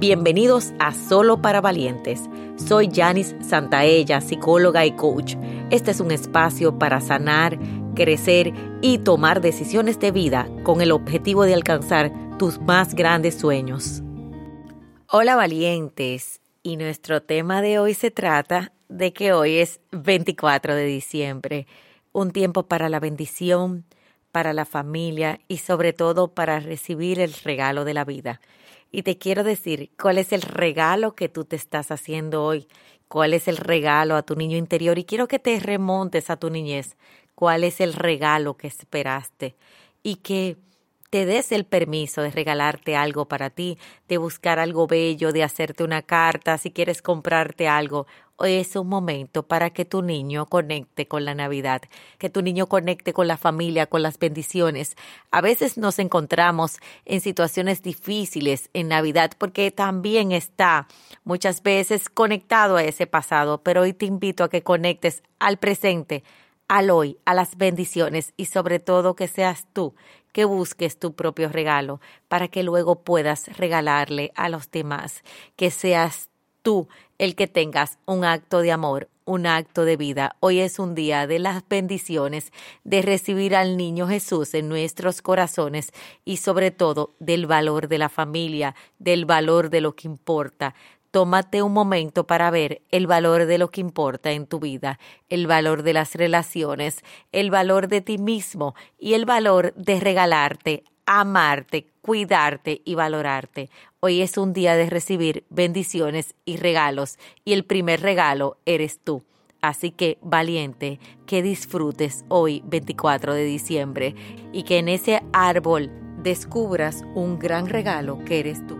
Bienvenidos a Solo para Valientes. Soy Janice Santaella, psicóloga y coach. Este es un espacio para sanar, crecer y tomar decisiones de vida con el objetivo de alcanzar tus más grandes sueños. Hola valientes, y nuestro tema de hoy se trata de que hoy es 24 de diciembre, un tiempo para la bendición, para la familia y sobre todo para recibir el regalo de la vida. Y te quiero decir cuál es el regalo que tú te estás haciendo hoy, cuál es el regalo a tu niño interior y quiero que te remontes a tu niñez, cuál es el regalo que esperaste y que te des el permiso de regalarte algo para ti, de buscar algo bello, de hacerte una carta, si quieres comprarte algo. Hoy es un momento para que tu niño conecte con la Navidad, que tu niño conecte con la familia, con las bendiciones. A veces nos encontramos en situaciones difíciles en Navidad porque también está muchas veces conectado a ese pasado, pero hoy te invito a que conectes al presente, al hoy, a las bendiciones y sobre todo que seas tú que busques tu propio regalo para que luego puedas regalarle a los demás, que seas tú el que tengas un acto de amor, un acto de vida. Hoy es un día de las bendiciones, de recibir al niño Jesús en nuestros corazones y sobre todo del valor de la familia, del valor de lo que importa, Tómate un momento para ver el valor de lo que importa en tu vida, el valor de las relaciones, el valor de ti mismo y el valor de regalarte, amarte, cuidarte y valorarte. Hoy es un día de recibir bendiciones y regalos y el primer regalo eres tú. Así que valiente, que disfrutes hoy 24 de diciembre y que en ese árbol descubras un gran regalo que eres tú.